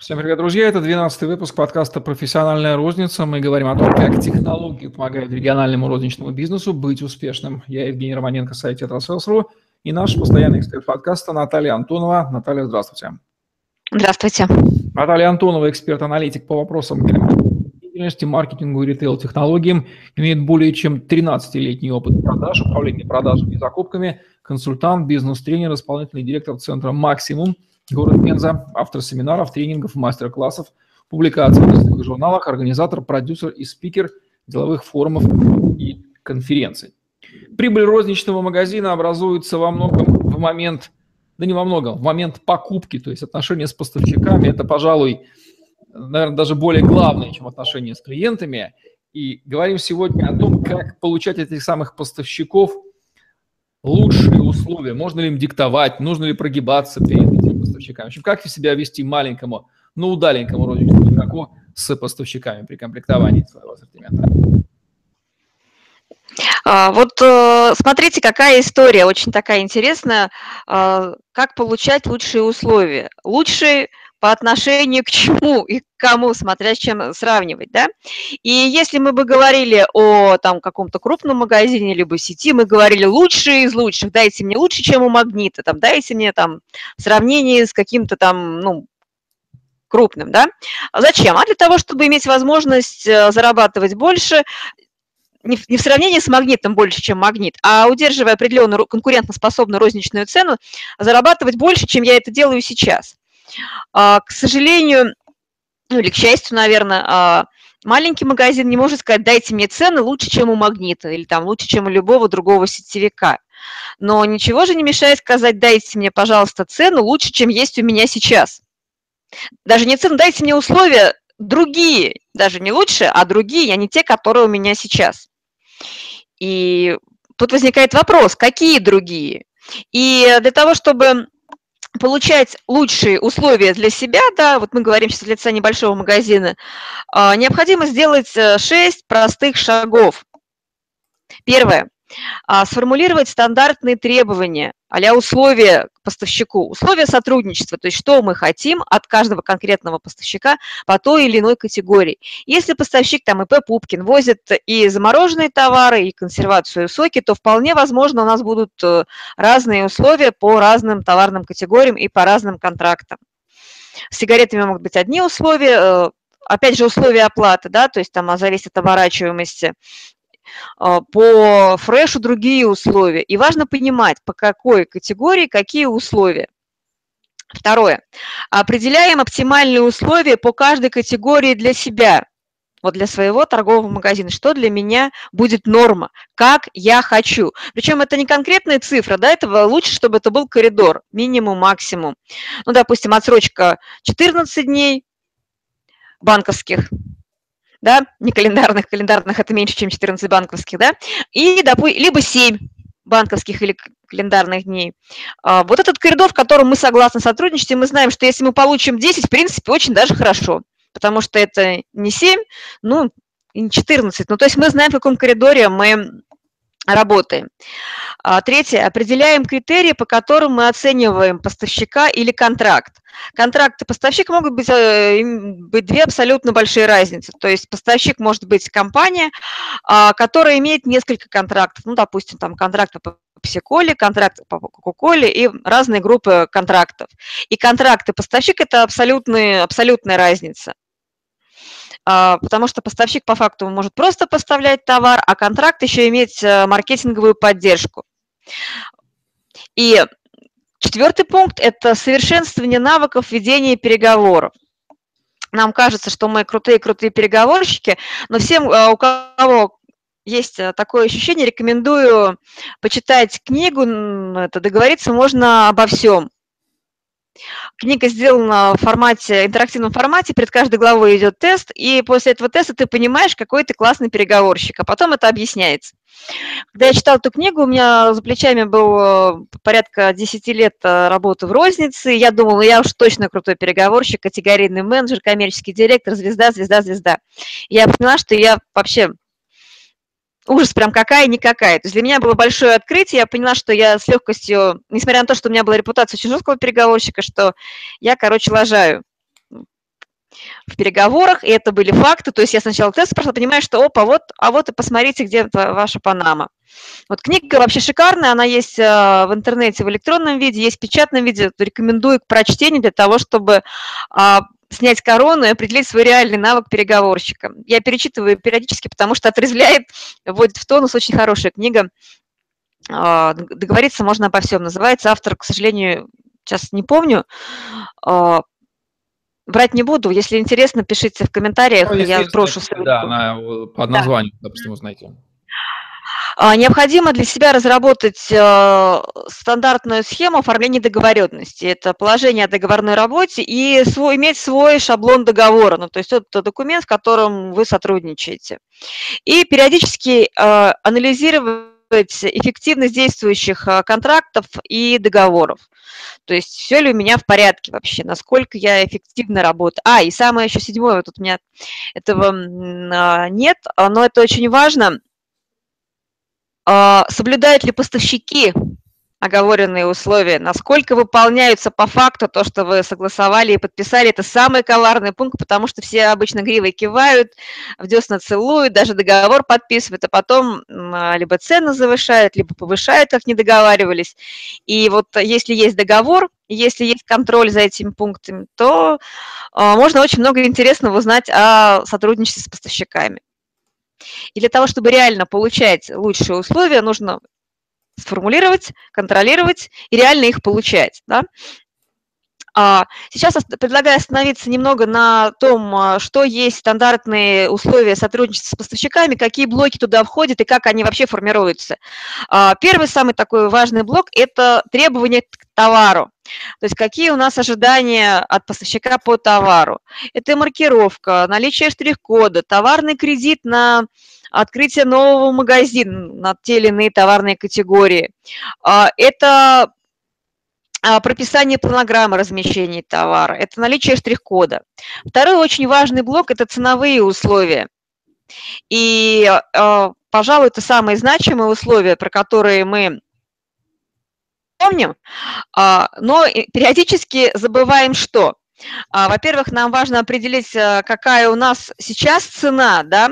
Всем привет, друзья! Это 12 выпуск подкаста «Профессиональная розница». Мы говорим о том, как технологии помогают региональному розничному бизнесу быть успешным. Я Евгений Романенко, сайт «Тетрасселс.ру» и наш постоянный эксперт подкаста Наталья Антонова. Наталья, здравствуйте. Здравствуйте. Наталья Антонова, эксперт-аналитик по вопросам деятельности, маркетингу и ритейл-технологиям, имеет более чем 13-летний опыт продаж, управления продажами и закупками, консультант, бизнес-тренер, исполнительный директор центра «Максимум», город Пенза, автор семинаров, тренингов, мастер-классов, публикаций в разных журналах, организатор, продюсер и спикер деловых форумов и конференций. Прибыль розничного магазина образуется во многом в момент, да не во многом, в момент покупки, то есть отношения с поставщиками. Это, пожалуй, наверное, даже более главное, чем отношения с клиентами. И говорим сегодня о том, как получать этих самых поставщиков лучшие условия. Можно ли им диктовать, нужно ли прогибаться перед поставщиками. В общем, как себя вести маленькому, но удаленькому розничному игроку с поставщиками при комплектовании своего ассортимента? А, вот э, смотрите, какая история, очень такая интересная. А, как получать лучшие условия? Лучшие по отношению к чему и к кому, смотря с чем сравнивать, да. И если мы бы говорили о там каком-то крупном магазине либо сети, мы говорили лучшие из лучших, дайте мне лучше, чем у Магнита, там, дайте мне там в сравнении с каким-то там, ну, крупным, да. Зачем? А для того, чтобы иметь возможность э, зарабатывать больше, не в, не в сравнении с магнитом больше, чем магнит, а удерживая определенную конкурентоспособную розничную цену, зарабатывать больше, чем я это делаю сейчас. А, к сожалению, ну или к счастью, наверное, а, маленький магазин не может сказать, дайте мне цены лучше, чем у Магнита, или там лучше, чем у любого другого сетевика. Но ничего же не мешает сказать, дайте мне, пожалуйста, цену лучше, чем есть у меня сейчас. Даже не цену, дайте мне условия другие, даже не лучше, а другие, а не те, которые у меня сейчас. И тут возникает вопрос, какие другие? И для того, чтобы получать лучшие условия для себя, да, вот мы говорим сейчас лица небольшого магазина, а, необходимо сделать 6 э, простых шагов. Первое. А, сформулировать стандартные требования, а условия поставщику, условия сотрудничества, то есть что мы хотим от каждого конкретного поставщика по той или иной категории. Если поставщик там ИП Пупкин возит и замороженные товары, и консервацию соки, то вполне возможно у нас будут э, разные условия по разным товарным категориям и по разным контрактам. С сигаретами могут быть одни условия, э, опять же, условия оплаты, да, то есть там зависит от оборачиваемости. А, по фрешу другие условия. И важно понимать, по какой категории какие условия. Второе. Определяем оптимальные условия по каждой категории для себя. Вот для своего торгового магазина, что для меня будет норма, как я хочу. Причем это не конкретная цифра, да, этого лучше, чтобы это был коридор, минимум, максимум. Ну, допустим, отсрочка 14 дней банковских, да, не календарных, календарных это меньше, чем 14 банковских, да, и, допустим, либо 7 банковских или календарных дней. А, вот этот коридор, в котором мы согласны сотрудничать, и мы знаем, что если мы получим 10, в принципе, очень даже хорошо, потому что это не 7, ну, и не 14. Ну, то есть мы знаем, в каком коридоре мы работаем. А, третье. Определяем критерии, по которым мы оцениваем поставщика или контракт. Контракт и поставщик могут быть, э, быть две абсолютно большие разницы. То есть поставщик может быть компания, а, которая имеет несколько контрактов. Ну, допустим, там контракт по пепси контракт по кока-коле и разные группы контрактов. И контракт и поставщик – это абсолютная, абсолютная разница. А, потому что поставщик по факту может просто поставлять товар, а контракт еще иметь э, маркетинговую поддержку. И четвертый пункт – это совершенствование навыков ведения переговоров. Нам кажется, что мы крутые-крутые переговорщики, но всем, э, у кого есть э, такое ощущение, рекомендую почитать книгу, это договориться можно обо всем. Книга сделана в формате, интерактивном формате, перед каждой главой идет тест, и после этого теста ты понимаешь, какой ты классный переговорщик, а потом это объясняется. Когда я читала эту книгу, у меня за плечами был порядка 10 лет э, работы в рознице, я думала, я уж точно крутой переговорщик, категорийный менеджер, коммерческий директор, звезда, звезда, звезда. Я поняла, что я вообще ужас прям какая-никакая. То есть для меня было большое открытие, я поняла, что я с легкостью, несмотря на то, что у меня была репутация очень жесткого переговорщика, что я, короче, лажаю. В переговорах, и это были факты. То есть я сначала тест прошла, понимаю, что опа, вот, а вот и посмотрите, где ваша Панама. Вот книга вообще шикарная, она есть э, в интернете в электронном виде, есть в печатном виде. Рекомендую к прочтению для того, чтобы а, снять корону и определить свой реальный навык переговорщика. Я перечитываю периодически, потому что отрезвляет, вводит в тонус, очень хорошая книга. А, договориться можно обо всем. Называется автор, к сожалению, сейчас не помню. Брать не буду. Если интересно, пишите в комментариях, ну, я сброшу ссылку. Да, на, по названию, да. допустим, узнаете. А, необходимо для себя разработать э, стандартную схему оформления договоренности. Это положение о договорной работе и свой, иметь свой шаблон договора. Ну, то есть это документ, в котором вы сотрудничаете. И периодически э, анализировать эффективность действующих э, контрактов и договоров. То есть все ли у меня в порядке вообще, насколько я эффективно работаю. А, и самое еще седьмое, вот тут у меня этого а, нет, но это очень важно – а, соблюдают ли поставщики оговоренные условия, насколько выполняются по факту то, что вы согласовали и подписали, это самый коварный пункт, потому что все обычно гривой кивают, в десна целуют, даже договор подписывают, а потом а, либо цены завышают, либо повышают, как не договаривались. И вот если есть договор, если есть контроль за этими пунктами, то а, можно очень много интересного узнать о сотрудничестве с поставщиками. И для того, чтобы реально получать лучшие условия, нужно сформулировать, контролировать и реально их получать. Да? А, сейчас предлагаю остановиться немного на том, а, что есть стандартные условия сотрудничества с поставщиками, какие блоки туда входят и как они вообще формируются. А, первый самый такой важный блок – это требования к товару. То есть какие у нас ожидания от поставщика по товару. Это маркировка, наличие штрих-кода, товарный кредит на открытие нового магазина на те или иные товарные категории. Это а, прописание планограммы размещения товара, это наличие штрих-кода. Второй очень важный блок – это ценовые условия. И, а, пожалуй, это самые значимые условия, про которые мы помним, а, но периодически забываем что? Во-первых, нам важно определить, какая у нас сейчас цена, да,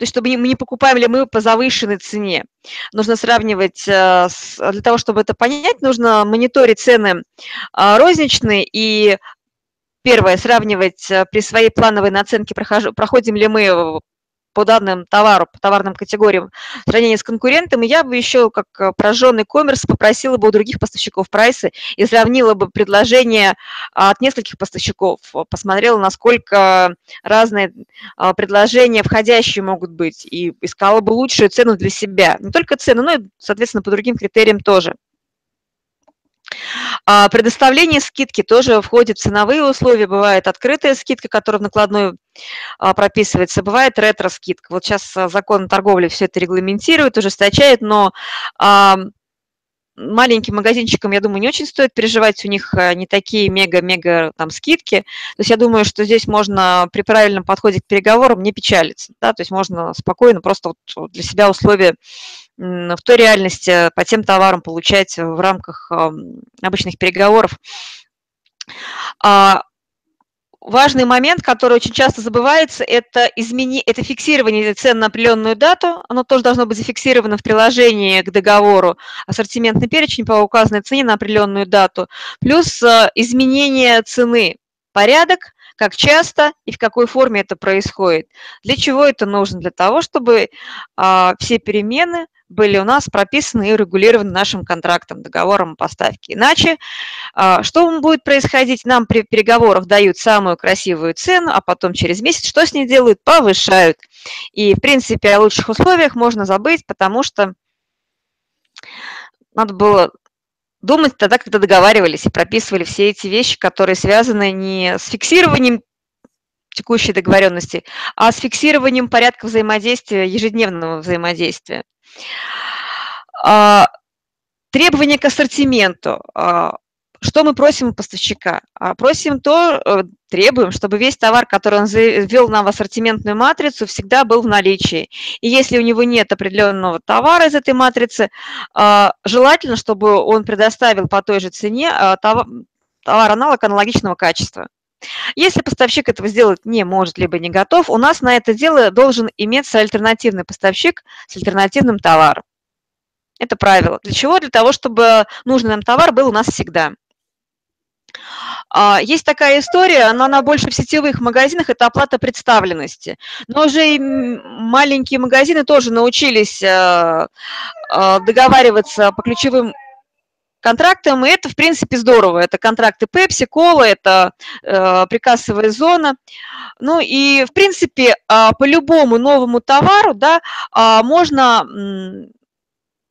то есть чтобы мы не покупаем ли мы по завышенной цене. Нужно сравнивать, э, для того, чтобы это понять, нужно мониторить цены а, розничные и Первое, сравнивать э, при своей плановой наценке, проходим ли мы по данным товару, по товарным категориям в сравнении с конкурентом, и я бы еще, как э, прожженный коммерс, попросила бы у других поставщиков прайсы и сравнила бы предложения от нескольких поставщиков, посмотрела, насколько разные а, предложения входящие могут быть, и искала бы лучшую цену для себя. Не только цену, но и, соответственно, по другим критериям тоже. А предоставление скидки тоже входит в ценовые условия. Бывает открытая скидка, которая в накладной а, прописывается, бывает ретро-скидка. Вот сейчас а, закон торговли все это регламентирует, ужесточает, но маленьким магазинчикам, я думаю, не очень стоит переживать, у них не такие мега-мега там скидки. То есть я думаю, что здесь можно при правильном подходе к переговорам не печалиться. Да? То есть можно спокойно просто вот для себя условия в той реальности по тем товарам получать в рамках обычных переговоров. Важный момент, который очень часто забывается, это, измени... это фиксирование цен на определенную дату. Оно тоже должно быть зафиксировано в приложении к договору. Ассортиментный перечень по указанной цене на определенную дату. Плюс э, изменение цены. Порядок, как часто и в какой форме это происходит. Для чего это нужно? Для того, чтобы а, все перемены были у нас прописаны и урегулированы нашим контрактом, договором о поставке. Иначе а, что будет происходить? Нам при переговорах дают самую красивую цену, а потом через месяц что с ней делают? Повышают. И, в принципе, о лучших условиях можно забыть, потому что надо было думать тогда, когда договаривались и прописывали все эти вещи, которые связаны не с фиксированием текущей договоренности, а с фиксированием порядка взаимодействия, ежедневного взаимодействия. А, требования к ассортименту. А, что мы просим у поставщика? А, просим то, э, требуем, чтобы весь товар, который он ввел нам в ассортиментную матрицу, всегда был в наличии. И если у него нет определенного товара из этой матрицы, желательно, чтобы он предоставил по той же цене товар-аналог аналогичного качества. Если поставщик этого сделать не может, либо не готов, у нас на это дело должен иметься альтернативный поставщик с альтернативным товаром. Это правило. Для чего? Для того, чтобы нужный нам товар был у нас всегда. А, есть такая история, но она больше в сетевых магазинах, это оплата представленности. Но уже и маленькие магазины тоже научились э, э, договариваться по ключевым контрактам, и это, в принципе, здорово. Это контракты Pepsi, Cola, это э, зона. Ну и, в принципе, по любому новому товару да, можно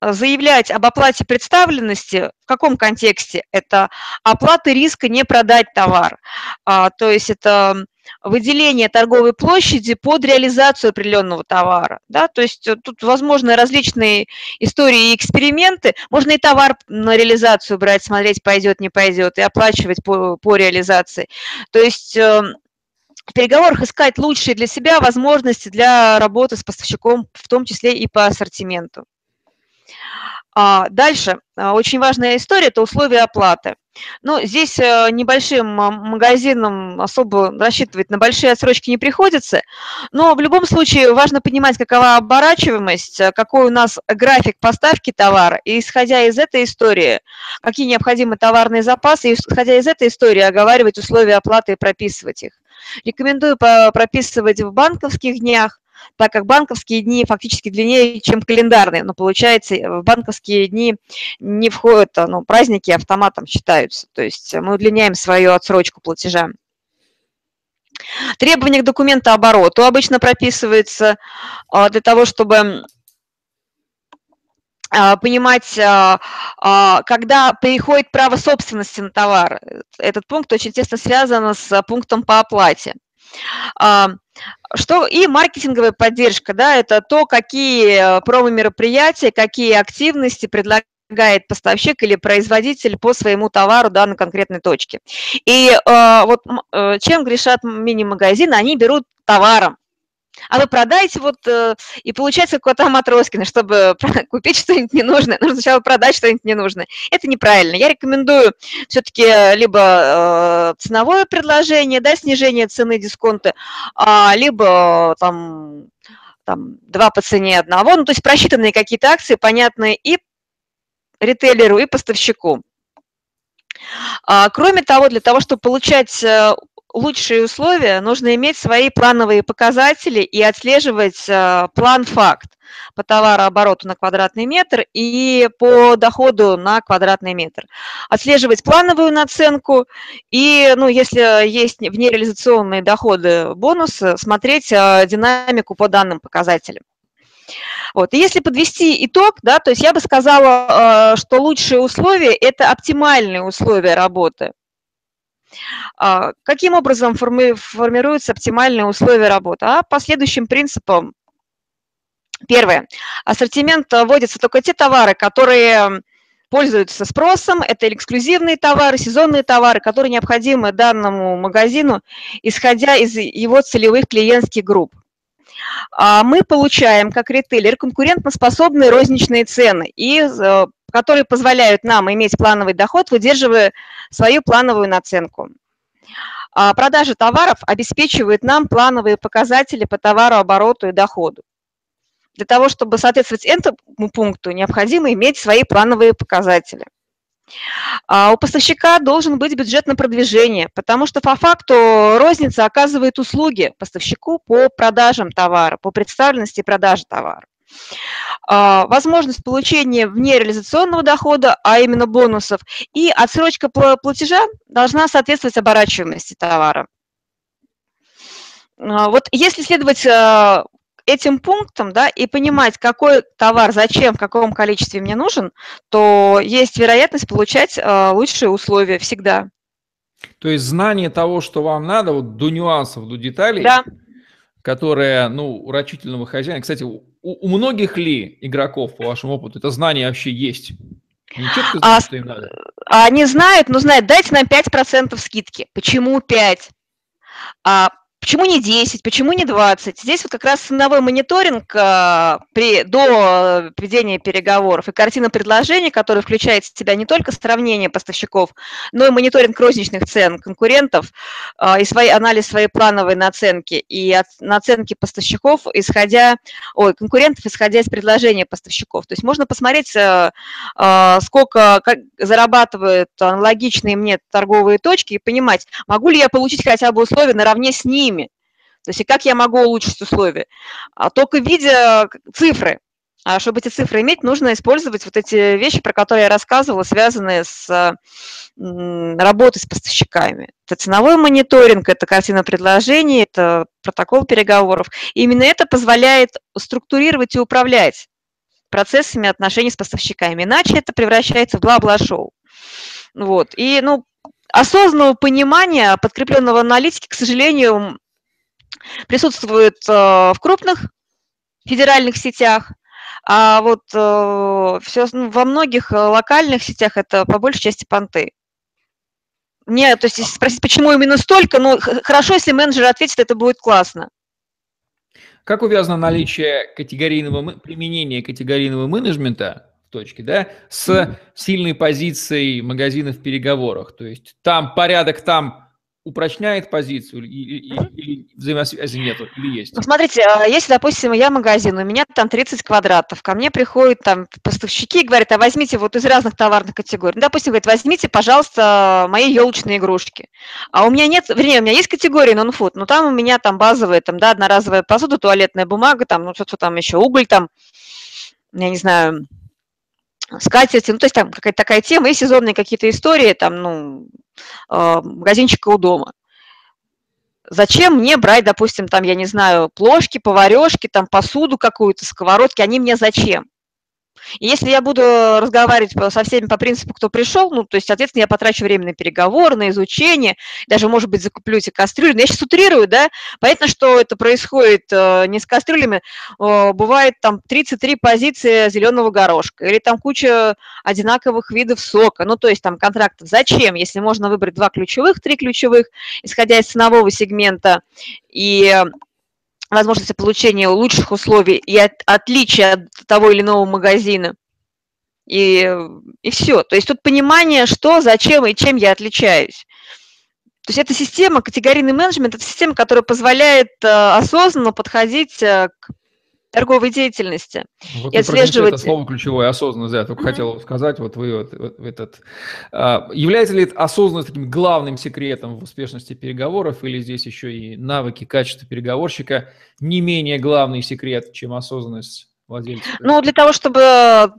заявлять об оплате представленности в каком контексте? Это оплата риска не продать товар. А, то есть это выделение торговой площади под реализацию определенного товара. Да? То есть э, тут возможны различные истории и эксперименты. Можно и товар на реализацию брать, смотреть, пойдет, не пойдет, и оплачивать по, по реализации. То есть э, в переговорах искать лучшие для себя возможности для работы с поставщиком, в том числе и по ассортименту. А, дальше, а, очень важная история – это условия оплаты. Ну, здесь э, небольшим магазинам особо рассчитывать на большие отсрочки не приходится, но в любом случае важно понимать, какова оборачиваемость, э, какой у нас график поставки товара, и исходя из этой истории, какие необходимы товарные запасы, и исходя из этой истории оговаривать условия оплаты и прописывать их. Рекомендую прописывать в банковских днях, так как банковские дни фактически длиннее, чем календарные, но получается, в банковские дни не входят, ну, праздники автоматом считаются, то есть мы удлиняем свою отсрочку платежа. Требования к документообороту обычно прописывается для того, чтобы понимать, когда переходит право собственности на товар. Этот пункт очень тесно связан с пунктом по оплате. Что и маркетинговая поддержка, да, это то, какие э, промо-мероприятия, какие активности предлагает поставщик или производитель по своему товару да, на конкретной точке. И э, вот э, чем грешат мини-магазины? Они берут товаром, а вы продаете вот, э, и получается какой-то Матроскин, чтобы купить что-нибудь ненужное, нужно сначала продать что-нибудь ненужное. Это неправильно. Я рекомендую все-таки либо э, ценовое предложение, да, снижение цены дисконта, а, либо там, там два по цене одного, ну, то есть просчитанные какие-то акции, понятные и ритейлеру, и поставщику. А, кроме того, для того, чтобы получать э, лучшие условия, нужно иметь свои плановые показатели и отслеживать э, план-факт по товарообороту на квадратный метр и по доходу на квадратный метр. Отслеживать плановую наценку и, ну, если есть внереализационные доходы, бонусы, смотреть э, динамику по данным показателям. Вот. И если подвести итог, да, то есть я бы сказала, э, что лучшие условия – это оптимальные условия работы. А, каким образом форми формируются оптимальные условия работы? А по следующим принципам. Первое. Ассортимент вводится только те товары, которые пользуются спросом, это эксклюзивные товары, сезонные товары, которые необходимы данному магазину, исходя из его целевых клиентских групп. А мы получаем, как ритейлер, конкурентоспособные розничные цены, и, э, которые позволяют нам иметь плановый доход, выдерживая свою плановую наценку. А продажи товаров обеспечивают нам плановые показатели по товарообороту и доходу. Для того, чтобы соответствовать этому пункту, необходимо иметь свои плановые показатели. А у поставщика должен быть бюджет на продвижение, потому что по факту розница оказывает услуги поставщику по продажам товара, по представленности продажи товара. А, возможность получения внереализационного дохода, а именно бонусов, и отсрочка платежа должна соответствовать оборачиваемости товара. А, вот если следовать а, этим пунктам, да, и понимать, какой товар, зачем, в каком количестве мне нужен, то есть вероятность получать лучшие условия всегда. То есть знание того, что вам надо, вот до нюансов, до деталей, да. Которые, ну, у рачительного хозяина, кстати, у, у многих ли игроков, по вашему опыту, это знание вообще есть? Они четко знают, а, что им надо? Они знают, но знают, дайте нам 5% скидки. Почему 5? А Почему не 10, почему не 20? Здесь вот как раз ценовой мониторинг а, при, до ведения переговоров и картина предложений, которая включает в себя не только сравнение поставщиков, но и мониторинг розничных цен конкурентов а, и свой, анализ своей плановой наценки и от, наценки поставщиков, исходя, ой, конкурентов, исходя из предложения поставщиков. То есть можно посмотреть, а, а, сколько как зарабатывают аналогичные мне торговые точки и понимать, могу ли я получить хотя бы условия наравне с ними. То есть и как я могу улучшить условия? А только видя цифры. А чтобы эти цифры иметь, нужно использовать вот эти вещи, про которые я рассказывала, связанные с работой с поставщиками. Это ценовой мониторинг, это картина предложений, это протокол переговоров. И именно это позволяет структурировать и управлять процессами отношений с поставщиками. Иначе это превращается в бла-бла-шоу. Вот. И, ну, осознанного понимания, подкрепленного аналитики, к сожалению, присутствует э, в крупных федеральных сетях, а вот э, все, ну, во многих э, локальных сетях это по большей части понты. Мне, то есть, спросить, почему именно столько, ну, хорошо, если менеджер ответит, это будет классно. Как увязано наличие категорийного применения категорийного менеджмента в точке, да, с сильной позицией магазина в переговорах? То есть там порядок, там упрочняет позицию или, или, или взаимосвязи нету, или есть? Ну, смотрите, а если, допустим, я магазин, у меня там 30 квадратов, ко мне приходят там поставщики и говорят, а возьмите вот из разных товарных категорий. Ну, допустим, говорят, возьмите, пожалуйста, мои елочные игрушки. А у меня нет, вернее, у меня есть категория non-food, но там у меня там базовые, там, да, одноразовая посуда, туалетная бумага, там, ну, что-то там еще, уголь там, я не знаю, скатерти, ну, то есть там какая-то такая тема, и сезонные какие-то истории, там, ну, э, магазинчика у дома. Зачем мне брать, допустим, там, я не знаю, плошки, поварешки, там, посуду какую-то, сковородки, они мне зачем? И если я буду разговаривать со всеми по принципу, кто пришел, ну, то есть, соответственно, я потрачу время на переговоры, на изучение, даже, может быть, закуплю эти кастрюли. Но я сейчас утрирую, да, понятно, что это происходит э, не с кастрюлями, э, бывает там 33 позиции зеленого горошка, или там куча одинаковых видов сока, ну, то есть там контрактов. Зачем, если можно выбрать два ключевых, три ключевых, исходя из ценового сегмента, и возможности получения лучших условий и от, отличия от того или иного магазина. И, и все. То есть тут понимание, что, зачем и чем я отличаюсь. То есть эта система, категорийный менеджмент, это система, которая позволяет э, осознанно подходить э, к торговой деятельности. Вот и отслеживать... Это слово ключевое, осознанность, да, я только mm-hmm. хотел сказать, вот вы вот, вот этот... А, является ли осознанность таким главным секретом в успешности переговоров, или здесь еще и навыки, качество переговорщика не менее главный секрет, чем осознанность владельца? Ну, для того, чтобы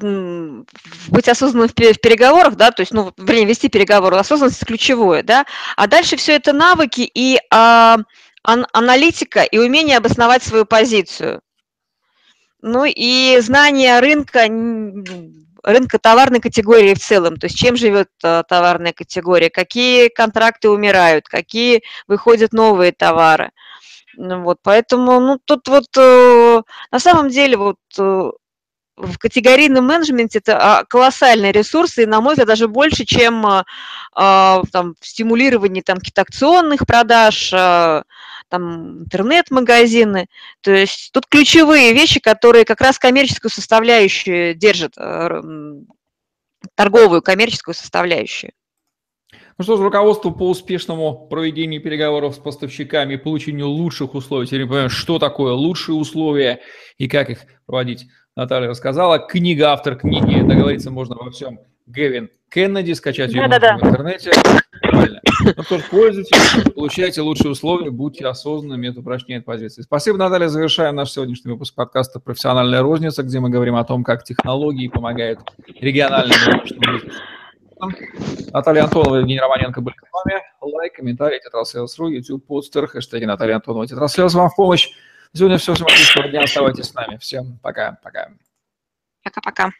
быть осознанным в переговорах, да, то есть, ну, время вести переговоры, осознанность ключевое, да, а дальше все это навыки и а, ан- аналитика и умение обосновать свою позицию. Ну и знание рынка, рынка товарной категории в целом, то есть чем живет э, товарная категория, какие контракты умирают, какие выходят новые товары. Ну вот, поэтому, ну, тут вот э, на самом деле вот э, в категорийном менеджменте это а, колоссальные ресурсы, и, на мой взгляд, даже больше, чем а, там, в стимулировании там, каких-то акционных продаж, а, там интернет-магазины. То есть тут ключевые вещи, которые как раз коммерческую составляющую держат, э, торговую коммерческую составляющую. Ну что ж, руководство по успешному проведению переговоров с поставщиками и получению лучших условий. Теперь мы понимаем, что такое лучшие условия и как их проводить. Наталья рассказала. Книга, автор книги, договориться можно во всем. Гевин Кеннеди, скачать ее да, да, да. в интернете. Нормально. Ну что ж, пользуйтесь, получайте лучшие условия, будьте осознанными, это упрочняет позиции. Спасибо, Наталья. Завершаем наш сегодняшний выпуск подкаста «Профессиональная розница», где мы говорим о том, как технологии помогают региональным бизнесу. Наталья Антонова и Евгений Романенко были с вами. Лайк, комментарий, tetrasales.ru, YouTube, постер, хэштеги Наталья Антонова, Tetrasales вам в помощь. Сегодня все. Всем отличного дня. Оставайтесь с нами. Всем пока. Пока. Пока-пока.